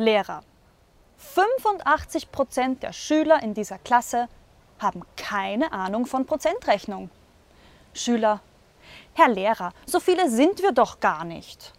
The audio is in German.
Lehrer. 85 Prozent der Schüler in dieser Klasse haben keine Ahnung von Prozentrechnung. Schüler. Herr Lehrer, so viele sind wir doch gar nicht.